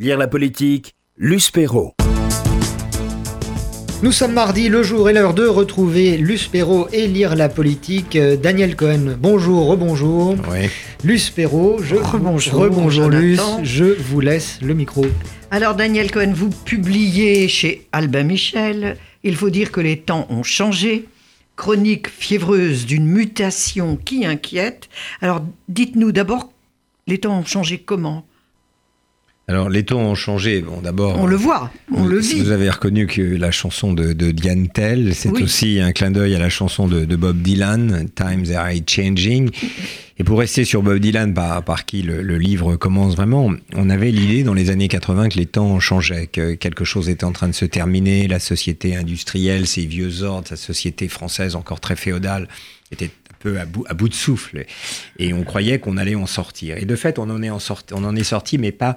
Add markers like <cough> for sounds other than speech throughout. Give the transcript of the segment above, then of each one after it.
Lire la politique, Luce Perrault. Nous sommes mardi, le jour et l'heure de retrouver Luce Perrault et lire la politique. Euh, Daniel Cohen, bonjour, rebonjour. Oui. Luce Perrault, je Rebonjour, rebonjour Luce, Jonathan. je vous laisse le micro. Alors Daniel Cohen, vous publiez chez Albin Michel, il faut dire que les temps ont changé, chronique fiévreuse d'une mutation qui inquiète. Alors dites-nous d'abord, les temps ont changé comment? Alors, les temps ont changé. Bon, d'abord. On le voit, on le vit. Vous avez reconnu que la chanson de, de Diane Tell, c'est Oui. aussi un clin d'œil à la chanson de, de Bob Dylan, Times Are Changing. Et pour rester sur Bob Dylan, par, par qui le, le livre commence vraiment, on avait l'idée dans les années 80 que les temps changeaient, que quelque chose était en train de se terminer, la société industrielle, ses vieux ordres, sa société française encore très féodale était peu à bout, de souffle. Et on croyait qu'on allait en sortir. Et de fait, on en est, en sorti, on en est sorti, mais pas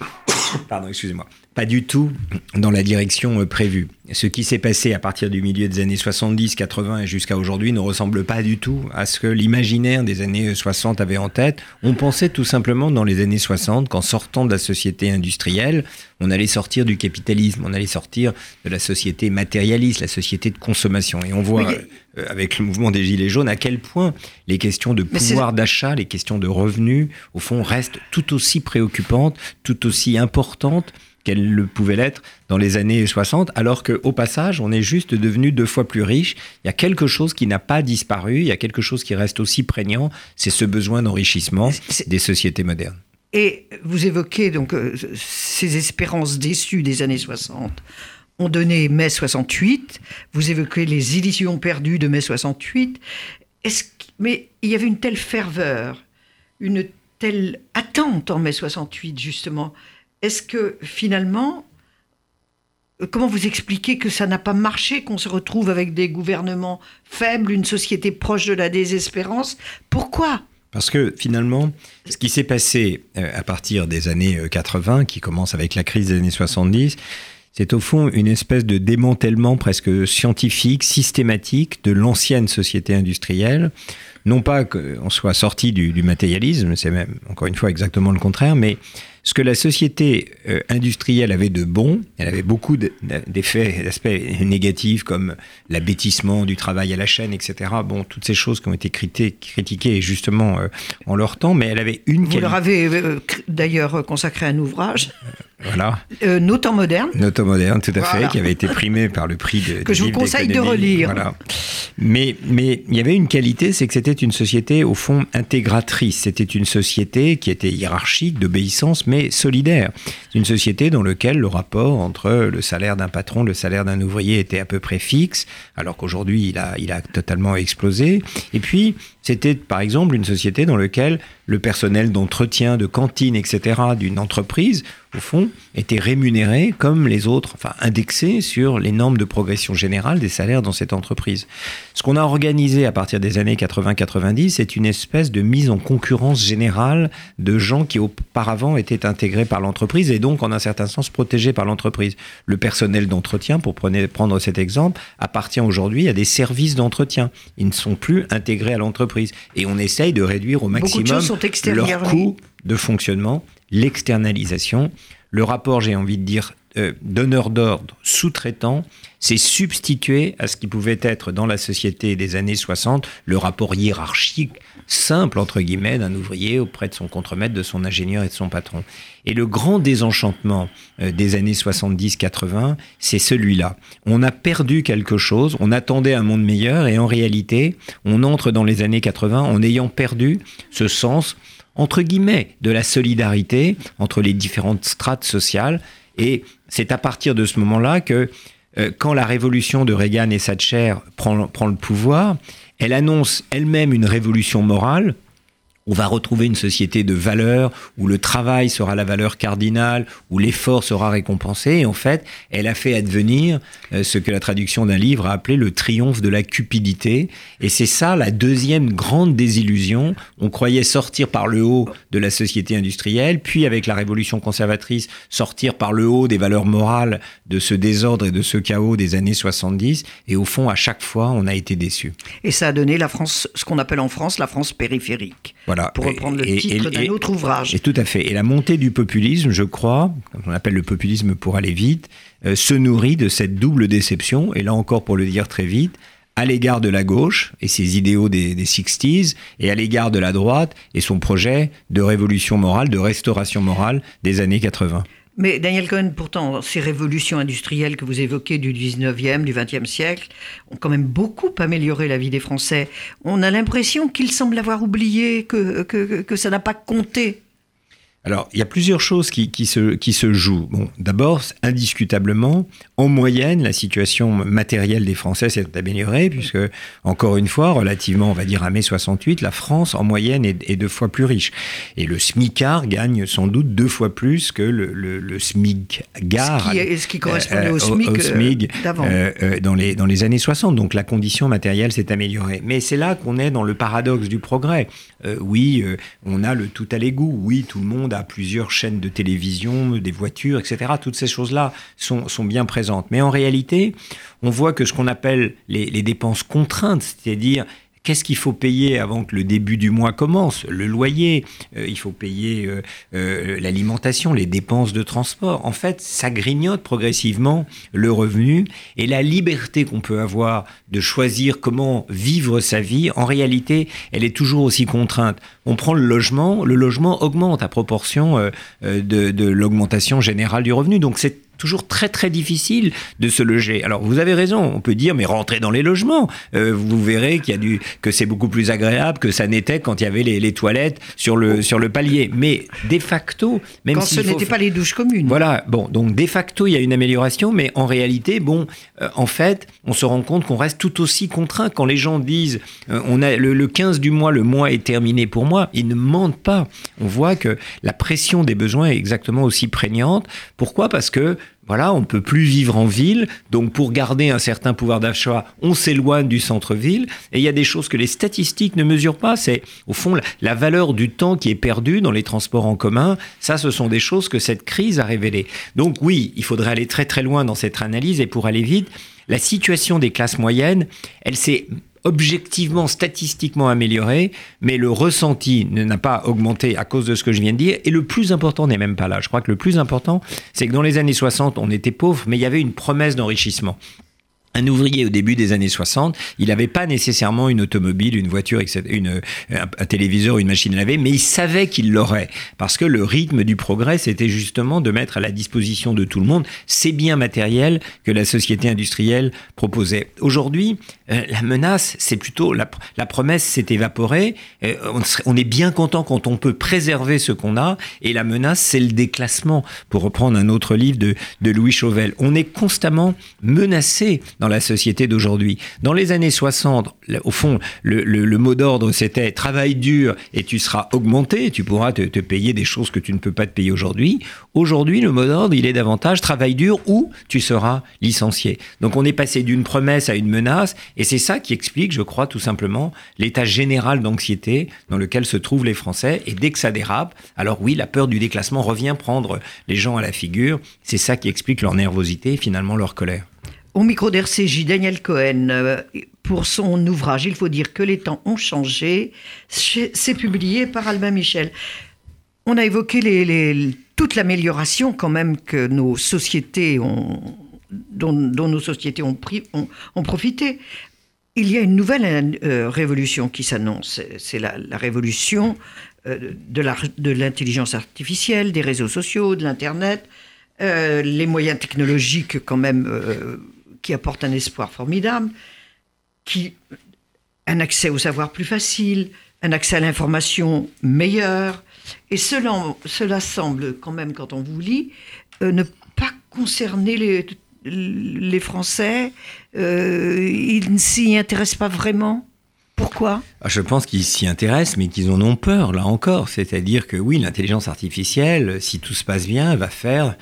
<coughs> pardon, excusez-moi, pas du tout dans la direction euh, prévue. Ce qui s'est passé à partir du milieu des années 70, 80 et jusqu'à aujourd'hui ne ressemble pas du tout à ce que l'imaginaire des années 60 avait en tête. On pensait tout simplement dans les années 60 qu'en sortant de la société industrielle, on allait sortir du capitalisme, on allait sortir de la société matérialiste, la société de consommation. Et on voit Oui. euh, avec le mouvement des Gilets jaunes à quel point les questions de Mais pouvoir d'achat, les questions de revenus, au fond, restent tout aussi préoccupantes, tout aussi importantes qu'elles le pouvaient l'être dans les années 60, alors qu'au passage, on est juste devenu deux fois plus riche. Il y a quelque chose qui n'a pas disparu, il y a quelque chose qui reste aussi prégnant, c'est ce besoin d'enrichissement des sociétés modernes. Et vous évoquez donc euh, ces espérances déçues des années 60 ont donné mai 68. Vous évoquez les illusions perdues de mai 68. Est-ce mais il y avait une telle ferveur, une telle attente en mai 68 justement. Est-ce que finalement, euh, comment vous expliquez que ça n'a pas marché, qu'on se retrouve avec des gouvernements faibles, une société proche de la désespérance? Pourquoi? Parce que finalement, ce qui s'est passé euh, à partir des années euh, 80, qui commence avec la crise des années 70, c'est au fond une espèce de démantèlement presque scientifique, systématique de l'ancienne société industrielle. Non pas qu'on soit sorti du, du matérialisme, c'est même encore une fois exactement le contraire, mais ce que la société euh, industrielle avait de bon, elle avait beaucoup de- d'effets, d'aspects négatifs comme l'abêtissement du travail à la chaîne, etc. Bon, toutes ces choses qui ont été criti- critiquées justement euh, en leur temps, mais elle avait une Vous qualité. leur avez euh, d'ailleurs consacré un ouvrage, Voilà, euh, temps modernes. Noto moderne, tout à Voilà. fait, qui avait été primé par le prix de, <laughs> Que je vous conseille de relire. Voilà. Mais, mais il y avait une qualité, c'est que c'était une société au fond intégratrice. C'était une société qui était hiérarchique, d'obéissance, mais solidaire. C'est une société dans laquelle le rapport entre le salaire d'un patron, le salaire d'un ouvrier était à peu près fixe, alors qu'aujourd'hui il a, il a totalement explosé. Et puis c'était par exemple une société dans laquelle le personnel d'entretien, de cantine, etc. d'une entreprise, au fond, était rémunéré comme les autres, enfin indexé sur les normes de progression générale des salaires dans cette entreprise. Ce qu'on a organisé à partir des années 80-90, c'est une espèce de mise en concurrence générale de gens qui auparavant étaient intégrés par l'entreprise et donc en un certain sens protégés par l'entreprise. Le personnel d'entretien, pour prendre cet exemple, appartient aujourd'hui à des services d'entretien. Ils ne sont plus intégrés à l'entreprise et on essaye de réduire au maximum sont leur coût de fonctionnement, l'externalisation. Le rapport, j'ai envie de dire, euh, donneur d'ordre, sous-traitant, s'est substitué à ce qui pouvait être dans la société des années 60 le rapport hiérarchique simple, entre guillemets, d'un ouvrier auprès de son contremaître, de son ingénieur et de son patron. Et le grand désenchantement euh, des années 70-80, c'est celui-là. On a perdu quelque chose, on attendait un monde meilleur et en réalité, on entre dans les années 80 en ayant perdu ce sens entre guillemets, de la solidarité entre les différentes strates sociales. Et c'est à partir de ce moment-là que, euh, quand la révolution de Reagan et Thatcher prend, prend le pouvoir, elle annonce elle-même une révolution morale. On va retrouver une société de valeurs où le travail sera la valeur cardinale, où l'effort sera récompensé. Et en fait, elle a fait advenir euh, ce que la traduction d'un livre a appelé le triomphe de la cupidité. Et c'est ça la deuxième grande désillusion. On croyait sortir par le haut de la société industrielle, puis avec la révolution conservatrice, sortir par le haut des valeurs morales de ce désordre et de ce chaos des années 70. Et au fond, à chaque fois, on a été déçus. Et ça a donné la France, ce qu'on appelle en France la France périphérique. Voilà. pour reprendre le titre d'un autre ouvrage. Et tout à fait. Et la montée du populisme, je crois, comme on appelle le populisme pour aller vite, euh, se nourrit de cette double déception, et là encore pour le dire très vite, à l'égard de la gauche et ses idéaux des, des 60s, et à l'égard de la droite et son projet de révolution morale, de restauration morale des années 80. Mais Daniel Cohen, pourtant, ces révolutions industrielles que vous évoquez du 19e, du 20e siècle, ont quand même beaucoup amélioré la vie des Français. On a l'impression qu'ils semblent avoir oublié que, que, que ça n'a pas compté. Alors, il y a plusieurs choses qui, qui, se, qui se jouent. Bon, d'abord, indiscutablement, en moyenne, la situation matérielle des Français s'est améliorée, puisque, encore une fois, relativement, on va dire, à mai 68, la France, en moyenne, est, est deux fois plus riche. Et le SMICAR gagne sans doute deux fois plus que le, le, le SMICGAR. Ce qui, ce qui correspondait euh, au SMIC, au, SMIC euh, euh, euh, dans, les, dans les années 60. Donc, la condition matérielle s'est améliorée. Mais c'est là qu'on est dans le paradoxe du progrès. Euh, oui, on a le tout à l'égout. Oui, tout le monde a plusieurs chaînes de télévision, des voitures, etc. Toutes ces choses-là sont, sont, bien présentes. Mais en réalité, on voit que ce qu'on appelle les, les dépenses contraintes, c'est-à-dire Qu'est-ce qu'il faut payer avant que le début du mois commence? Le loyer, euh, il faut payer euh, euh, l'alimentation, les dépenses de transport. En fait, ça grignote progressivement le revenu et la liberté qu'on peut avoir de choisir comment vivre sa vie, en réalité, elle est toujours aussi contrainte. On prend le logement, le logement augmente à proportion de, de l'augmentation générale du revenu. Donc c'est toujours très très difficile de se loger. Alors vous avez raison, on peut dire mais rentrez dans les logements, euh, vous verrez qu'il y a du que c'est beaucoup plus agréable que ça n'était quand il y avait les, les, toilettes sur le sur le palier. Mais de facto, même quand ce n'était pas les douches communes. Voilà, bon donc de facto il y a une amélioration, mais en réalité bon, euh, en fait on se rend compte qu'on reste tout aussi contraint quand les gens disent euh, on a le, le 15 du mois, le mois est terminé pour moi, ils ne mentent pas. On voit que la pression des besoins est exactement aussi prégnante. Pourquoi? Parce que voilà, on peut plus vivre en ville, donc pour garder un certain pouvoir d'achat, on s'éloigne du centre-ville, et il y a des choses que les statistiques ne mesurent pas, c'est au fond la, la, valeur du temps qui est perdu dans les transports en commun, ça ce sont des choses que cette crise a révélées. Donc oui, il faudrait aller très très loin dans cette analyse, et pour aller vite, la situation des classes moyennes, elle s'est objectivement, statistiquement amélioré, mais le ressenti n'a pas augmenté à cause de ce que je viens de dire. Et le plus important n'est même pas là. Je crois que le plus important, c'est que dans les années 60, on était pauvre, mais il y avait une promesse d'enrichissement un ouvrier au début des années 60, il n'avait pas nécessairement une automobile, une voiture, une, un, un téléviseur, une machine à laver, mais il savait qu'il l'aurait. Parce que le rythme du progrès, c'était justement de mettre à la disposition de tout le monde ces biens matériels que la société industrielle proposait. Aujourd'hui, euh, la menace, c'est plutôt la, promesse s'est évaporée. Euh, on, est bien content quand on peut préserver ce qu'on a, et la menace, c'est le déclassement. Pour reprendre un autre livre de, de Louis Chauvel, on est constamment menacé dans la société d'aujourd'hui. Dans les années 60, au fond, le mot d'ordre, c'était travail dur et tu seras augmenté, tu pourras te, te, payer des choses que tu ne peux pas te payer aujourd'hui. Aujourd'hui, le mot d'ordre, il est davantage travail dur ou tu seras licencié. Donc on est passé d'une promesse à une menace et c'est ça qui explique, je crois, tout simplement l'état général d'anxiété dans lequel se trouvent les Français. Et dès que ça dérape, alors oui, la peur du déclassement revient prendre les gens à la figure. C'est ça qui explique leur nervosité et finalement leur colère. Au micro d'RCJ, Daniel Cohen, euh, pour son ouvrage Il faut dire que les temps ont changé, c'est publié par Albin Michel. On a évoqué toute l'amélioration quand même que nos sociétés ont, dont, nos sociétés ont, profité. Il y a une nouvelle euh, révolution qui s'annonce, c'est la, révolution euh, de l'intelligence artificielle, des réseaux sociaux, de l'Internet, les moyens technologiques quand même qui apportent un espoir formidable, qui, un accès au savoir plus facile, un accès à l'information meilleur. Et cela, semble quand même, quand on vous lit, euh, ne pas concerner les, les Français. Euh, ils ne s'y intéressent pas vraiment. Pourquoi? Ah, Je pense qu'ils s'y intéressent, mais qu'ils en ont peur, là encore. C'est-à-dire que oui, l'intelligence artificielle, si tout se passe bien, va faire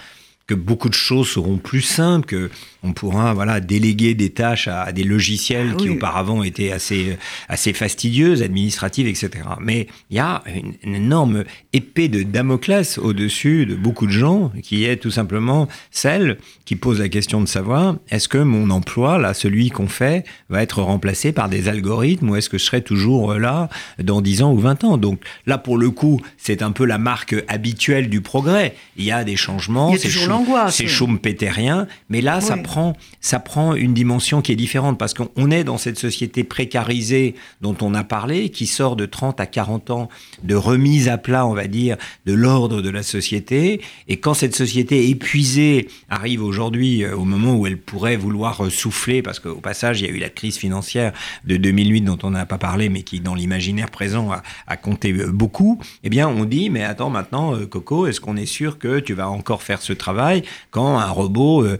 que beaucoup de choses seront plus simples, que on pourra voilà déléguer des tâches à, des logiciels Ah qui oui. auparavant étaient assez assez fastidieuses, administratives, etc. Mais il y a une, une énorme épée de Damoclès au-dessus de beaucoup de gens, qui est tout simplement celle qui pose la question de savoir est-ce que mon emploi, là, celui qu'on fait, va être remplacé par des algorithmes ou est-ce que je serai toujours euh, là dans 10 ans ou 20 ans? Donc là, pour le coup, c'est un peu la marque habituelle du progrès. Il y a des changements, c'est toujours c'est schumpeterien, mais là, ça Oui. Ça prend une dimension qui est différente parce qu'on on est dans cette société précarisée dont on a parlé, qui sort de 30 à 40 ans de remise à plat, on va dire, de l'ordre de la société. Et quand cette société épuisée arrive aujourd'hui euh, au moment où elle pourrait vouloir euh, souffler, parce qu'au passage, il y a eu la crise financière de 2008 dont on n'a pas parlé, mais qui, dans l'imaginaire présent, a, compté euh, beaucoup, eh bien, on dit, mais attends, maintenant, Coco, est-ce qu'on est sûr que tu vas encore faire ce travail quand un robot euh,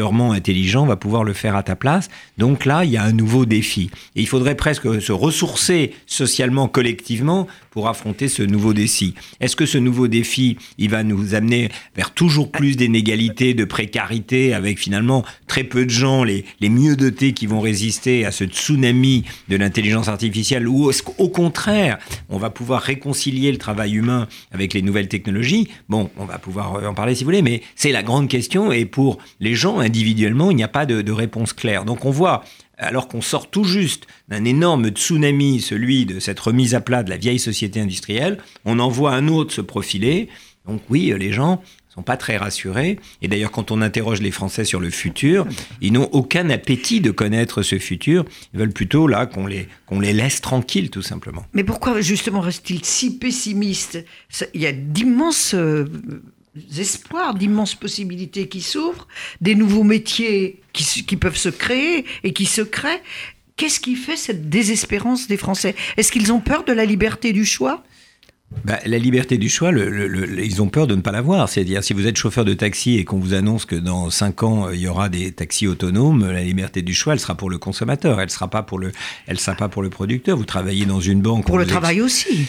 intelligent va pouvoir le faire à ta place Donc là, il y a un nouveau défi. Et il faudrait presque se ressourcer socialement, collectivement, pour affronter ce nouveau défi. Est-ce que ce nouveau défi, il va nous amener vers toujours plus d'inégalités, de précarité, avec finalement très peu de gens, les, les mieux dotés, qui vont résister à ce tsunami de l'intelligence artificielle, ou est-ce qu'au contraire, on va pouvoir réconcilier le travail humain avec les nouvelles technologies? Bon, on va pouvoir en parler si vous voulez, mais c'est la grande question, et pour les gens individuellement, il n'y a pas de, de réponse claire. Donc on voit alors qu'on sort tout juste d'un énorme tsunami, celui de cette remise à plat de la vieille société industrielle, on en voit un autre se profiler. Donc oui, les gens sont pas très rassurés. Et d'ailleurs, quand on interroge les Français sur le futur, ils n'ont aucun appétit de connaître ce futur. Ils veulent plutôt là qu'on les, qu'on les laisse tranquilles, tout simplement. Mais pourquoi justement reste-t-il si pessimiste Il y a d'immenses euh, espoirs, d'immenses possibilités qui s'ouvrent, des nouveaux métiers qui, peuvent se créer et qui se créent. Qu'est-ce qui fait cette désespérance des Français? Est-ce qu'ils ont peur de la liberté du choix? Bah, la liberté du choix, le- le- le- ils ont peur de ne pas l'avoir. C'est-à-dire, si vous êtes chauffeur de taxi et qu'on vous annonce que dans 5 ans, euh, il y aura des taxis autonomes, la liberté du choix, elle sera pour le consommateur, elle ne sera, pas pour le- elle sera pas pour le producteur. Vous travaillez dans une banque. Pour le ex- travail aussi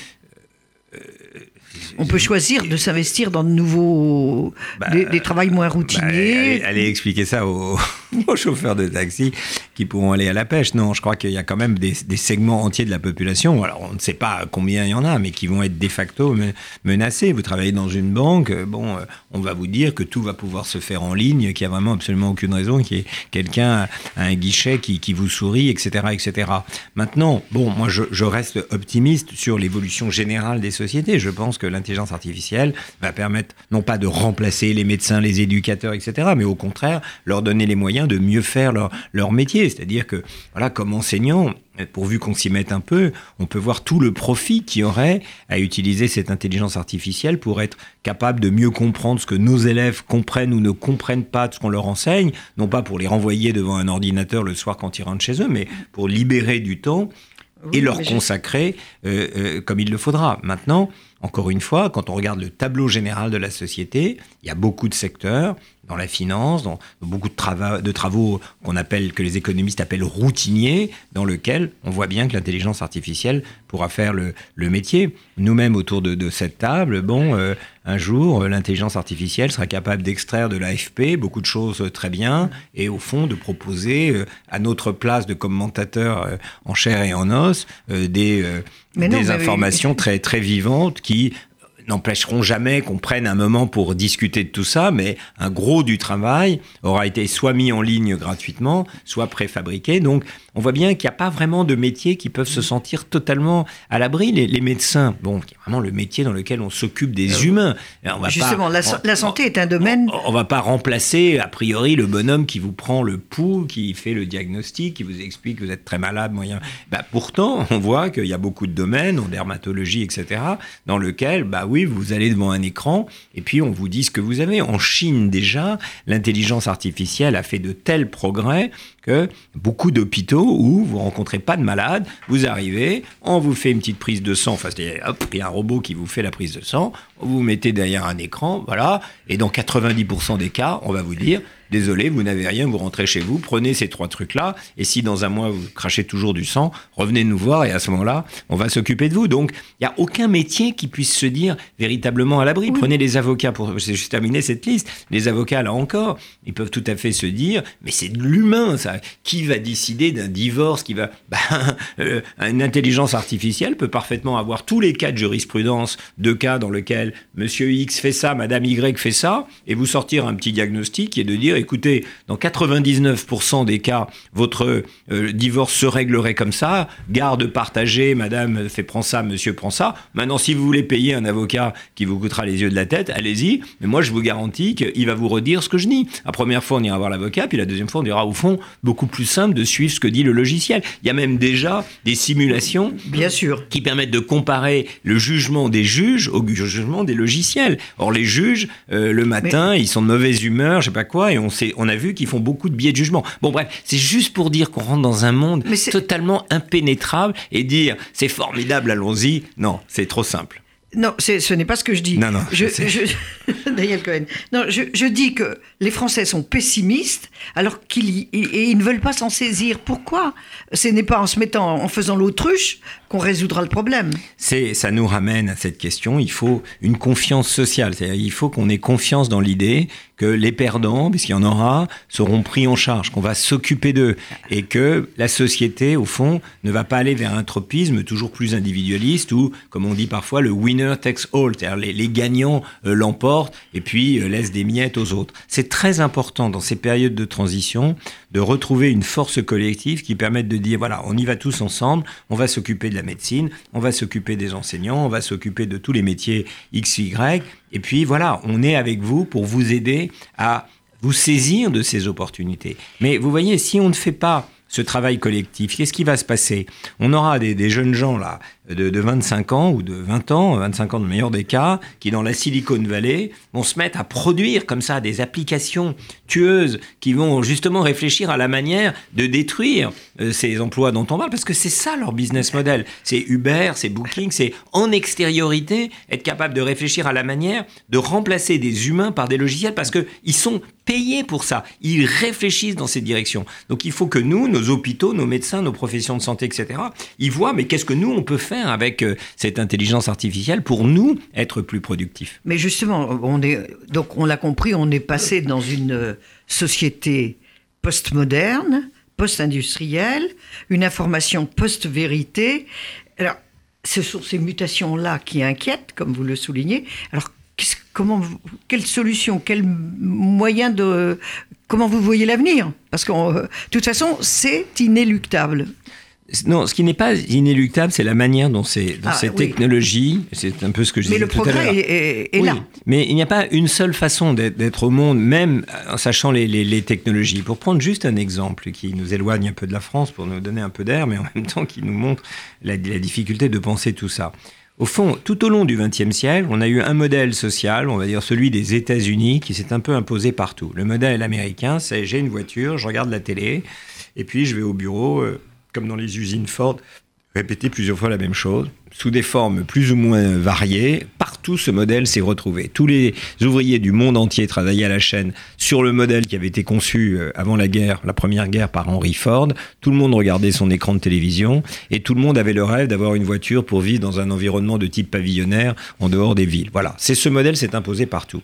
on peut choisir de s'investir dans de nouveaux, Bah, des, des travails moins Bah, routiniers. allez, allez expliquer ça aux, <laughs> aux chauffeurs de taxi qui pourront aller à la pêche. Non, je crois qu'il y a quand même des, des segments entiers de la population, alors on ne sait pas combien il y en a, mais qui vont être de facto me- menacés. Vous travaillez dans une banque, euh, bon, euh, on va vous dire que tout va pouvoir se faire en ligne, qu'il n'y a vraiment absolument aucune raison qu'il y ait quelqu'un à un guichet qui, qui vous sourit, etc., etc. Maintenant, bon, moi je, je reste optimiste sur l'évolution générale des sociétés. Je pense que l'intelligence artificielle va permettre non pas de remplacer les médecins, les éducateurs, etc., mais au contraire leur donner les moyens de mieux faire leur, leur métier. C'est-à-dire que, voilà, comme enseignant, pourvu qu'on s'y mette un peu, on peut voir tout le profit qu'il y aurait à utiliser cette intelligence artificielle pour être capable de mieux comprendre ce que nos élèves comprennent ou ne comprennent pas de ce qu'on leur enseigne, non pas pour les renvoyer devant un ordinateur le soir quand ils rentrent chez eux, mais pour libérer du temps et leur consacrer euh, euh, comme il le faudra. Maintenant, encore une fois, quand on regarde le tableau général de la société, il y a beaucoup de secteurs dans la finance, dans beaucoup de, trava- de travaux qu'on appelle, que les économistes appellent routiniers, dans lesquels on voit bien que l'intelligence artificielle pourra faire le, le métier. Nous-mêmes autour de, de cette table, bon, euh, un jour, euh, l'intelligence artificielle sera capable d'extraire de l'AFP beaucoup de choses euh, très bien, et au fond de proposer euh, à notre place de commentateur euh, en chair et en os des, non, informations très très vivantes qui n'empêcheront jamais qu'on prenne un moment pour discuter de tout ça, mais un gros du travail aura été soit mis en ligne gratuitement, soit préfabriqué. Donc, on voit bien qu'il n'y a pas vraiment de métiers qui peuvent se sentir totalement à l'abri. Les, les médecins, bon, c'est vraiment le métier dans lequel on s'occupe des humains. Et on va Euh, Justement, pas- la, so- on- la santé est un domaine. on va pas remplacer a priori le bonhomme qui vous prend le pouls, qui fait le diagnostic, qui vous explique que vous êtes très malade, moyen. Bah, pourtant, on voit qu'il y a beaucoup de domaines, en dermatologie, etc., dans lequel, bah oui, vous allez devant un écran et puis on vous dit ce que vous avez. En Chine déjà, l'intelligence artificielle a fait de tels progrès que beaucoup d'hôpitaux où vous rencontrez pas de malade, vous arrivez, on vous fait une petite prise de sang, enfin, c'est-à-dire, hop, il y a un robot qui vous fait la prise de sang, vous vous mettez derrière un écran, voilà, et dans 90% des cas, on va vous dire, désolé, vous n'avez rien, vous rentrez chez vous, prenez ces trois trucs-là, et si dans un mois vous crachez toujours du sang, revenez nous voir, et à ce moment-là, on va s'occuper de vous. Donc, il n'y a aucun métier qui puisse se dire véritablement à l'abri. Prenez les avocats, pour juste terminer cette liste, les avocats, là encore, ils peuvent tout à fait se dire, mais c'est de l'humain, ça. Qui va décider d'un divorce qui va... <laughs> Euh, une intelligence artificielle peut parfaitement avoir tous les cas de jurisprudence de cas dans lesquels Monsieur X fait ça, Madame Y fait ça, et vous sortir un petit diagnostic et de dire, écoutez, dans 99% des cas, votre euh, divorce se réglerait comme ça, garde partagée, Madame fait prend ça, Monsieur prend ça. Maintenant, si vous voulez payer un avocat qui vous coûtera les yeux de la tête, allez-y. Mais moi, je vous garantis qu'il va vous redire ce que je dis. La première fois, on ira voir l'avocat, puis la deuxième fois, on dira au fond beaucoup plus simple de suivre ce que dit le logiciel. Il y a même déjà des simulations, bien sûr, qui permettent de comparer le jugement des juges au jugement des logiciels. Or, les juges, euh, le matin, ils sont de mauvaise humeur, je sais pas quoi, et on, sait, on a vu qu'ils font beaucoup de biais de jugement. Bon, bref, c'est juste pour dire qu'on rentre dans un monde totalement impénétrable et dire c'est formidable, allons-y. Non, c'est trop simple. Non, ce n'est pas ce que je dis. Non, non. Je, <laughs> Daniel Cohen. Non, je, dis que les Français sont pessimistes alors qu'ils et ils ne veulent pas s'en saisir. Pourquoi? Ce n'est pas en se mettant, en faisant l'autruche, qu'on résoudra le problème. C'est, ça nous ramène à cette question. Il faut une confiance sociale. C'est-à-dire, il faut qu'on ait confiance dans l'idée que les perdants, puisqu'il y en aura, seront pris en charge, qu'on va s'occuper d'eux, et que la société, au fond, ne va pas aller vers un tropisme toujours plus individualiste ou, comme on dit parfois, le winner takes all, c'est-à-dire les, gagnants euh, l'emportent et puis euh, laissent des miettes aux autres. C'est très important dans ces périodes de transition de retrouver une force collective qui permette de dire voilà, on y va tous ensemble, on va s'occuper de la médecine, on va s'occuper des enseignants, on va s'occuper de tous les métiers X, Y, et puis voilà, on est avec vous pour vous aider à vous saisir de ces opportunités. Mais vous voyez, si on ne fait pas ce travail collectif, qu'est-ce qui va se passer? On aura des, jeunes gens là de, 25 ans ou de 20 ans, 25 ans de meilleur des cas, qui dans la Silicon Valley vont se mettre à produire comme ça des applications tueuses qui vont justement réfléchir à la manière de détruire euh, ces emplois dont on parle, parce que c'est ça leur business model. C'est Uber, c'est Booking, c'est en extériorité être capable de réfléchir à la manière de remplacer des humains par des logiciels, parce qu'ils sont payés pour ça. Ils réfléchissent dans cette direction. Donc il faut que nous, nos hôpitaux, nos médecins, nos professions de santé, etc., ils voient, mais qu'est-ce que nous, on peut faire avec euh, cette intelligence artificielle pour nous être plus productifs? Mais justement, on est, donc on l'a compris, on est passé dans une euh, société postmoderne, post-industrielle, une information post-vérité. Alors, ce sont ces mutations-là qui inquiètent, comme vous le soulignez. Alors, comment, quelle solution, quel moyen de, comment vous voyez l'avenir? Parce que, euh, de toute façon, c'est inéluctable. Non, ce qui n'est pas inéluctable, c'est la manière dont, ces, ah, ces technologies, c'est un peu ce que je mais disais tout à l'heure. Mais le progrès est, là. Mais il n'y a pas une seule façon d'être au monde, même en sachant les, les, technologies. Pour prendre juste un exemple qui nous éloigne un peu de la France, pour nous donner un peu d'air, mais en même temps qui nous montre la, la difficulté de penser tout ça. Au fond, tout au long du XXe siècle, on a eu un modèle social, on va dire celui des États-Unis, qui s'est un peu imposé partout. Le modèle américain, c'est j'ai une voiture, je regarde la télé, et puis je vais au bureau, euh, comme dans les usines Ford, répéter plusieurs fois la même chose, sous des formes plus ou moins variées. Partout, ce modèle s'est retrouvé. Tous les ouvriers du monde entier travaillaient à la chaîne sur le modèle qui avait été conçu euh, avant la guerre, la première guerre par Henry Ford. Tout le monde regardait son écran de télévision et tout le monde avait le rêve d'avoir une voiture pour vivre dans un environnement de type pavillonnaire en dehors des villes. Voilà, c'est ce modèle s'est imposé partout.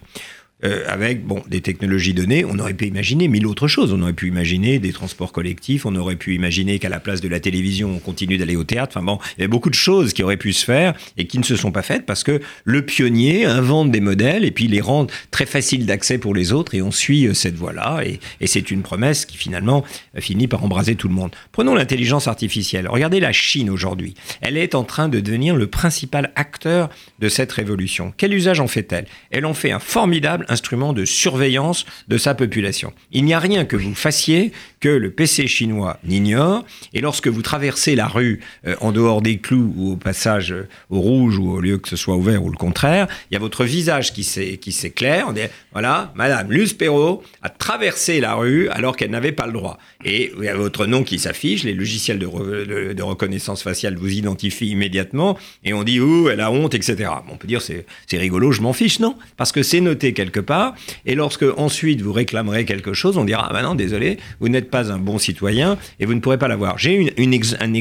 Euh, avec bon, des technologies données, on aurait pu imaginer mille autres choses. On aurait pu imaginer des transports collectifs, on aurait pu imaginer qu'à la place de la télévision, on continue d'aller au théâtre. Enfin bon, il y a beaucoup de choses qui auraient pu se faire et qui ne se sont pas faites parce que le pionnier invente des modèles et puis les rend très faciles d'accès pour les autres et on suit euh, cette voie-là. Et, et c'est une promesse qui finalement euh, finit par embraser tout le monde. Prenons l'intelligence artificielle. Regardez la Chine aujourd'hui. Elle est en train de devenir le principal acteur de cette révolution. Quel usage en fait-elle? Elle en fait un formidable instrument de surveillance de sa population. Il n'y a rien que vous fassiez que le PC chinois n'ignore, et lorsque vous traversez la rue euh, en dehors des clous ou au passage euh, au rouge ou au lieu que ce soit ouvert ou le contraire, il y a votre visage qui s'éclaire, on dit voilà, Madame Luce Perrault a traversé la rue alors qu'elle n'avait pas le droit. Et il y a votre nom qui s'affiche, les logiciels de, de, reconnaissance faciale vous identifient immédiatement, et on dit ouh, elle a honte, etc. on peut dire c'est rigolo, je m'en fiche, non? Parce que c'est noté quelque part. Et lorsque ensuite vous réclamerez quelque chose, on dira, ah ben non, désolé, vous n'êtes pas un bon citoyen et vous ne pourrez pas l'avoir. J'ai une, une,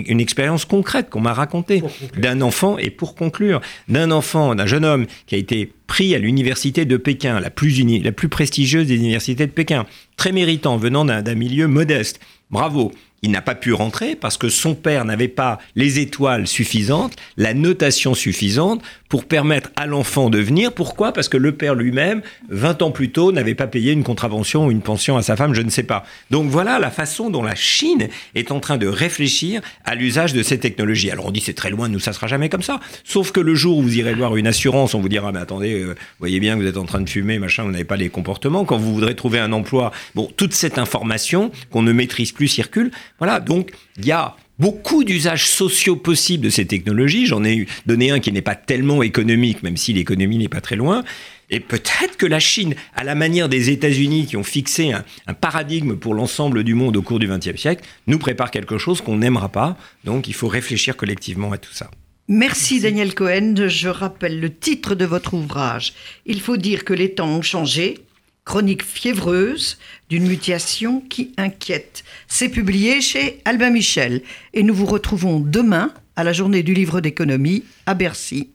une, expérience concrète qu'on m'a racontée d'un enfant, et pour conclure, d'un enfant, d'un jeune homme qui a été pris à l'université de Pékin, la plus, la plus prestigieuse des universités de Pékin, très méritant, venant d'un milieu modeste. Bravo. Il n'a pas pu rentrer parce que son père n'avait pas les étoiles suffisantes, la notation suffisante pour permettre à l'enfant de venir. Pourquoi? Parce que le père lui-même, 20 ans plus tôt, n'avait pas payé une contravention ou une pension à sa femme, je ne sais pas. Donc voilà la façon dont la Chine est en train de réfléchir à l'usage de ces technologies. Alors on dit c'est très loin, nous ça sera jamais comme ça. Sauf que le jour où vous irez voir une assurance, on vous dira mais attendez, euh, voyez bien que vous êtes en train de fumer, machin, vous n'avez pas les comportements. Quand vous voudrez trouver un emploi, bon, toute cette information qu'on ne maîtrise plus circule. Voilà, donc il y a beaucoup d'usages sociaux possibles de ces technologies. J'en ai donné un qui n'est pas tellement économique, même si l'économie n'est pas très loin. Et peut-être que la Chine, à la manière des États-Unis qui ont fixé un, paradigme pour l'ensemble du monde au cours du XXe siècle, nous prépare quelque chose qu'on n'aimera pas. Donc il faut réfléchir collectivement à tout ça. Merci, Daniel Cohen. Je rappelle le titre de votre ouvrage. Il faut dire que les temps ont changé chronique fiévreuse d'une mutation qui inquiète. C'est publié chez Albin Michel et nous vous retrouvons demain à la journée du livre d'économie à Bercy.